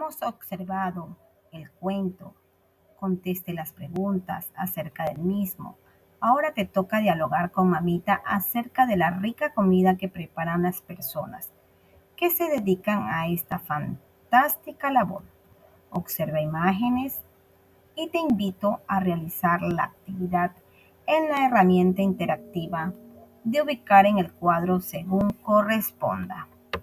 hemos observado el cuento, conteste las preguntas acerca del mismo. Ahora te toca dialogar con mamita acerca de la rica comida que preparan las personas que se dedican a esta fantástica labor. Observa imágenes y te invito a realizar la actividad en la herramienta interactiva de ubicar en el cuadro según corresponda.